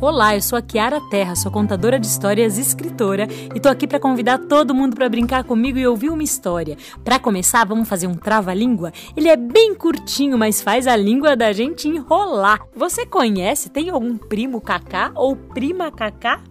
Olá, eu sou a Kiara Terra, sou contadora de histórias e escritora e tô aqui para convidar todo mundo para brincar comigo e ouvir uma história. Para começar, vamos fazer um trava-língua? Ele é bem curtinho, mas faz a língua da gente enrolar. Você conhece? Tem algum primo Cacá ou prima Cacá?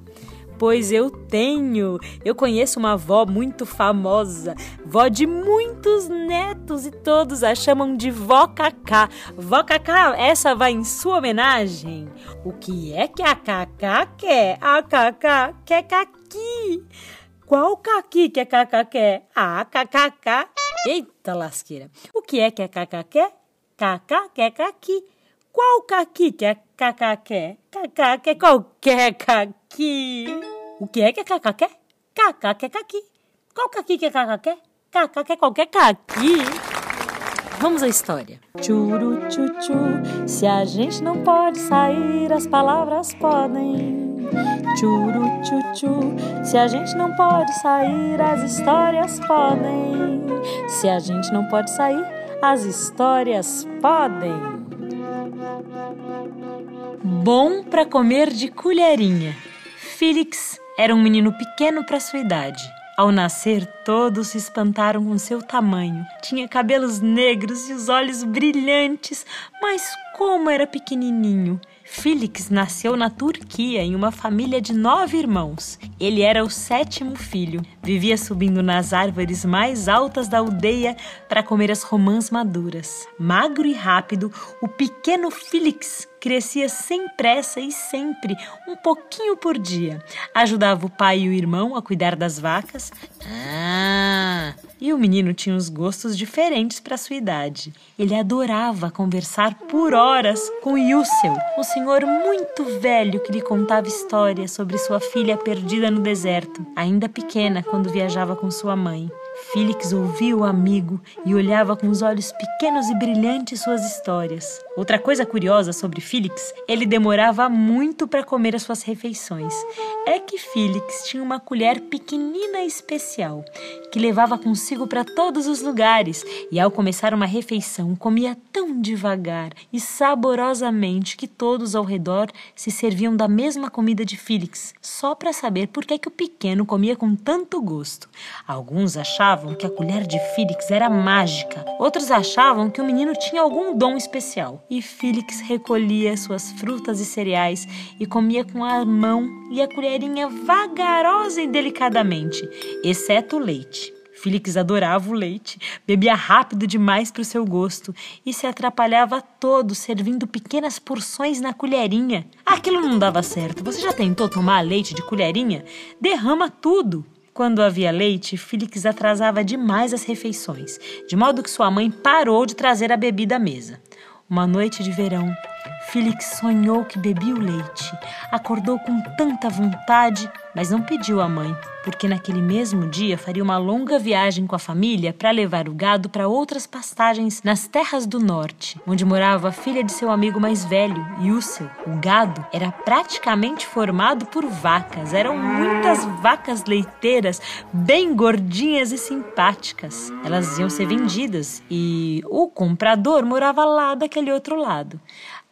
Pois eu tenho. Eu conheço uma avó muito famosa, vó de muitos netos e todos a chamam de vó Cacá. Vó Cacá, essa vai em sua homenagem. O que é que a Cacá quer? A Cacá quer caqui. Qual caqui que a Cacá quer? A Cacá. Eita lasqueira. O que é que a Cacá quer? Cacá quer caqui. Qual caqui que quer? Cacá quer qualquer caqui. O que é que quer? Cacá quer caqui. Qual caqui que quer? Cacá quer qualquer caqui. Vamos à história. Churu chuchu, se a gente não pode sair, as palavras podem. Churu chuchu, se a gente não pode sair, as histórias podem. Se a gente não pode sair, as histórias podem. Bom para comer de colherinha. Felix era um menino pequeno para sua idade. Ao nascer, todos se espantaram com seu tamanho. Tinha cabelos negros e os olhos brilhantes, mas como era pequenininho! Felix nasceu na Turquia em uma família de nove irmãos. Ele era o sétimo filho. Vivia subindo nas árvores mais altas da aldeia para comer as romãs maduras. Magro e rápido, o pequeno Felix crescia sem pressa e sempre, um pouquinho por dia. Ajudava o pai e o irmão a cuidar das vacas. Ah! E o menino tinha uns gostos diferentes para sua idade. Ele adorava conversar por horas com Yussel, o senhor muito velho que lhe contava histórias sobre sua filha perdida no deserto, ainda pequena quando viajava com sua mãe. Felix ouvia o amigo e olhava com os olhos pequenos e brilhantes suas histórias. Outra coisa curiosa sobre Felix, ele demorava muito para comer as suas refeições. É que Felix tinha uma colher pequenina e especial, que levava consigo para todos os lugares, e ao começar uma refeição comia tão devagar e saborosamente que todos ao redor se serviam da mesma comida de Felix, só para saber por que, que o pequeno comia com tanto gosto. Alguns achavam que a colher de Felix era mágica, outros achavam que o menino tinha algum dom especial e Félix recolhia suas frutas e cereais e comia com a mão e a colherinha vagarosa e delicadamente, exceto o leite. Félix adorava o leite, bebia rápido demais para o seu gosto e se atrapalhava todo servindo pequenas porções na colherinha. Aquilo não dava certo. Você já tentou tomar leite de colherinha? Derrama tudo. Quando havia leite, Félix atrasava demais as refeições, de modo que sua mãe parou de trazer a bebida à mesa. Uma noite de verão, Felix sonhou que bebia o leite. Acordou com tanta vontade, mas não pediu à mãe, porque naquele mesmo dia faria uma longa viagem com a família para levar o gado para outras pastagens nas terras do norte, onde morava a filha de seu amigo mais velho, Yussel. O gado era praticamente formado por vacas. Eram muitas vacas leiteiras, bem gordinhas e simpáticas. Elas iam ser vendidas e o comprador morava lá daquele outro lado.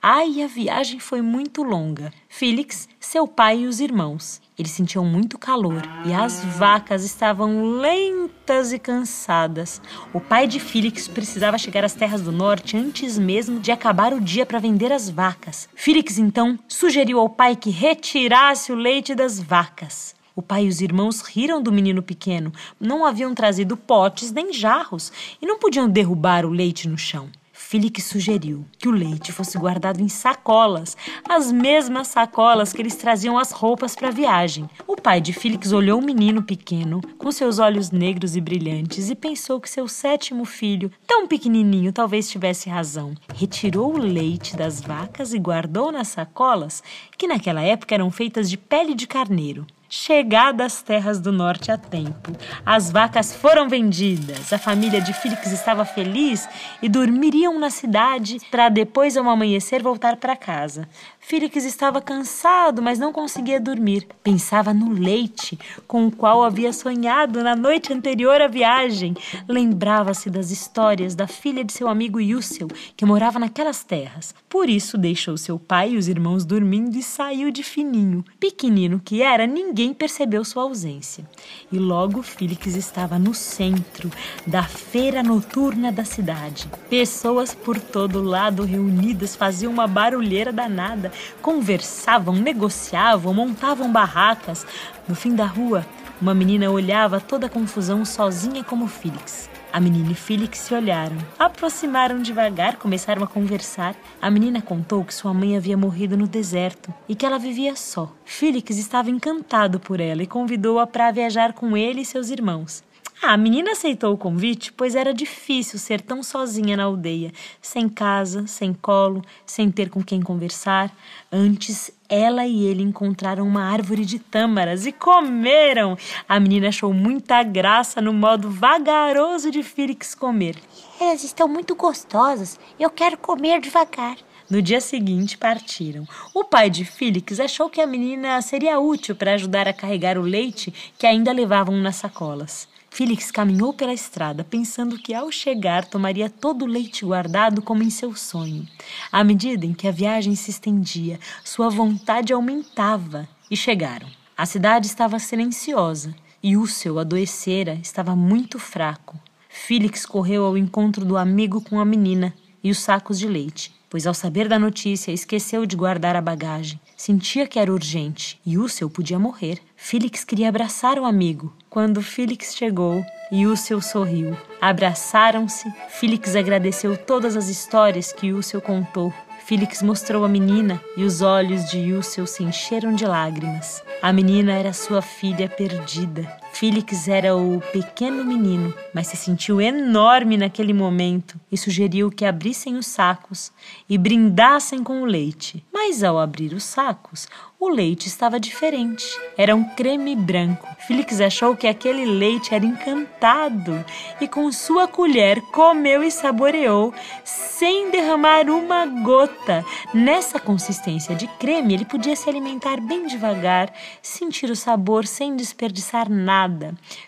Ai, a viagem foi muito longa. Felix, seu pai e os irmãos. Eles sentiam muito calor e as vacas estavam lentas e cansadas. O pai de Felix precisava chegar às terras do norte antes mesmo de acabar o dia para vender as vacas. Felix então sugeriu ao pai que retirasse o leite das vacas. O pai e os irmãos riram do menino pequeno. Não haviam trazido potes nem jarros e não podiam derrubar o leite no chão. Felix sugeriu que o leite fosse guardado em sacolas, as mesmas sacolas que eles traziam as roupas para a viagem. O pai de Felix olhou o menino pequeno, com seus olhos negros e brilhantes, e pensou que seu sétimo filho, tão pequenininho, talvez tivesse razão. Retirou o leite das vacas e guardou nas sacolas, que naquela época eram feitas de pele de carneiro. Chegada às terras do norte a tempo, as vacas foram vendidas. A família de Felix estava feliz e dormiriam na cidade para depois ao amanhecer voltar para casa. Félix estava cansado, mas não conseguia dormir. Pensava no leite com o qual havia sonhado na noite anterior à viagem. Lembrava-se das histórias da filha de seu amigo Yussel, que morava naquelas terras. Por isso, deixou seu pai e os irmãos dormindo e saiu de fininho. Pequenino que era, ninguém percebeu sua ausência. E logo Félix estava no centro da feira noturna da cidade. Pessoas por todo lado reunidas faziam uma barulheira danada conversavam, negociavam, montavam barracas. No fim da rua, uma menina olhava toda a confusão sozinha como Félix. A menina e Félix se olharam, aproximaram devagar, começaram a conversar. A menina contou que sua mãe havia morrido no deserto e que ela vivia só. Félix estava encantado por ela e convidou-a para viajar com ele e seus irmãos. A menina aceitou o convite, pois era difícil ser tão sozinha na aldeia, sem casa, sem colo, sem ter com quem conversar. Antes, ela e ele encontraram uma árvore de tâmaras e comeram. A menina achou muita graça no modo vagaroso de Félix comer. Elas estão muito gostosas. Eu quero comer devagar. No dia seguinte, partiram. O pai de Félix achou que a menina seria útil para ajudar a carregar o leite que ainda levavam nas sacolas. Félix caminhou pela estrada, pensando que ao chegar tomaria todo o leite guardado como em seu sonho. À medida em que a viagem se estendia, sua vontade aumentava e chegaram. A cidade estava silenciosa e o seu adoecera estava muito fraco. Félix correu ao encontro do amigo com a menina e os sacos de leite, pois ao saber da notícia esqueceu de guardar a bagagem. Sentia que era urgente e Ússel podia morrer. Félix queria abraçar o amigo. Quando Félix chegou, Ússel sorriu. Abraçaram-se. Félix agradeceu todas as histórias que Ússel contou. Félix mostrou a menina e os olhos de Ússel se encheram de lágrimas. A menina era sua filha perdida. Félix era o pequeno menino, mas se sentiu enorme naquele momento e sugeriu que abrissem os sacos e brindassem com o leite. Mas ao abrir os sacos, o leite estava diferente. Era um creme branco. Félix achou que aquele leite era encantado e com sua colher comeu e saboreou sem derramar uma gota. Nessa consistência de creme, ele podia se alimentar bem devagar, sentir o sabor sem desperdiçar nada.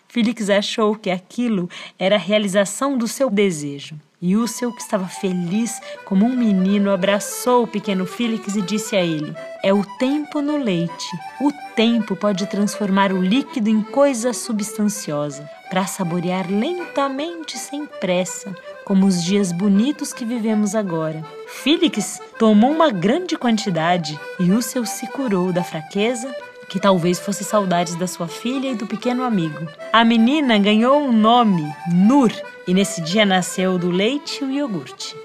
Félix achou que aquilo era a realização do seu desejo. E seu que estava feliz como um menino abraçou o pequeno Félix e disse a ele: É o tempo no leite. O tempo pode transformar o líquido em coisa substanciosa, para saborear lentamente sem pressa, como os dias bonitos que vivemos agora. Félix tomou uma grande quantidade e seu se curou da fraqueza que talvez fosse saudades da sua filha e do pequeno amigo. A menina ganhou um nome, Nur, e nesse dia nasceu do leite o iogurte.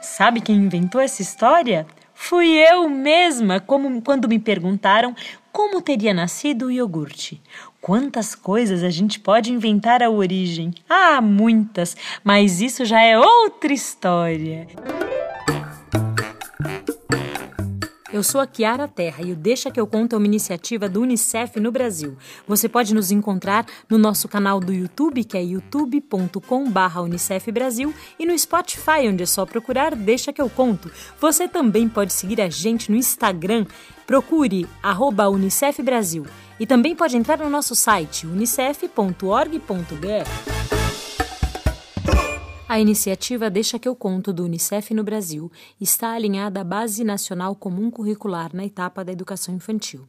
Sabe quem inventou essa história? Fui eu mesma, como quando me perguntaram como teria nascido o iogurte. Quantas coisas a gente pode inventar a origem? Ah, muitas, mas isso já é outra história. Eu sou a Kiara Terra e o Deixa que eu conto é uma iniciativa do Unicef no Brasil. Você pode nos encontrar no nosso canal do YouTube, que é youtube.com/unicef Brasil, e no Spotify, onde é só procurar Deixa que eu conto. Você também pode seguir a gente no Instagram, procure @unicef Brasil, e também pode entrar no nosso site unicef.org.br. A iniciativa Deixa que eu conto do Unicef no Brasil está alinhada à Base Nacional Comum Curricular na etapa da educação infantil.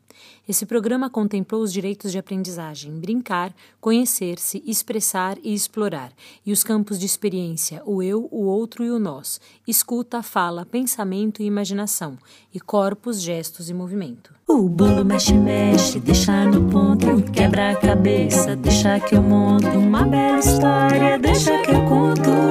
Esse programa contemplou os direitos de aprendizagem, brincar, conhecer-se, expressar e explorar, e os campos de experiência, o eu, o outro e o nós, escuta, fala, pensamento e imaginação, e corpos, gestos e movimento. O bolo mexe, mexe, deixa no ponto, quebra a cabeça, deixa que eu monto uma bela história, deixa que eu conto.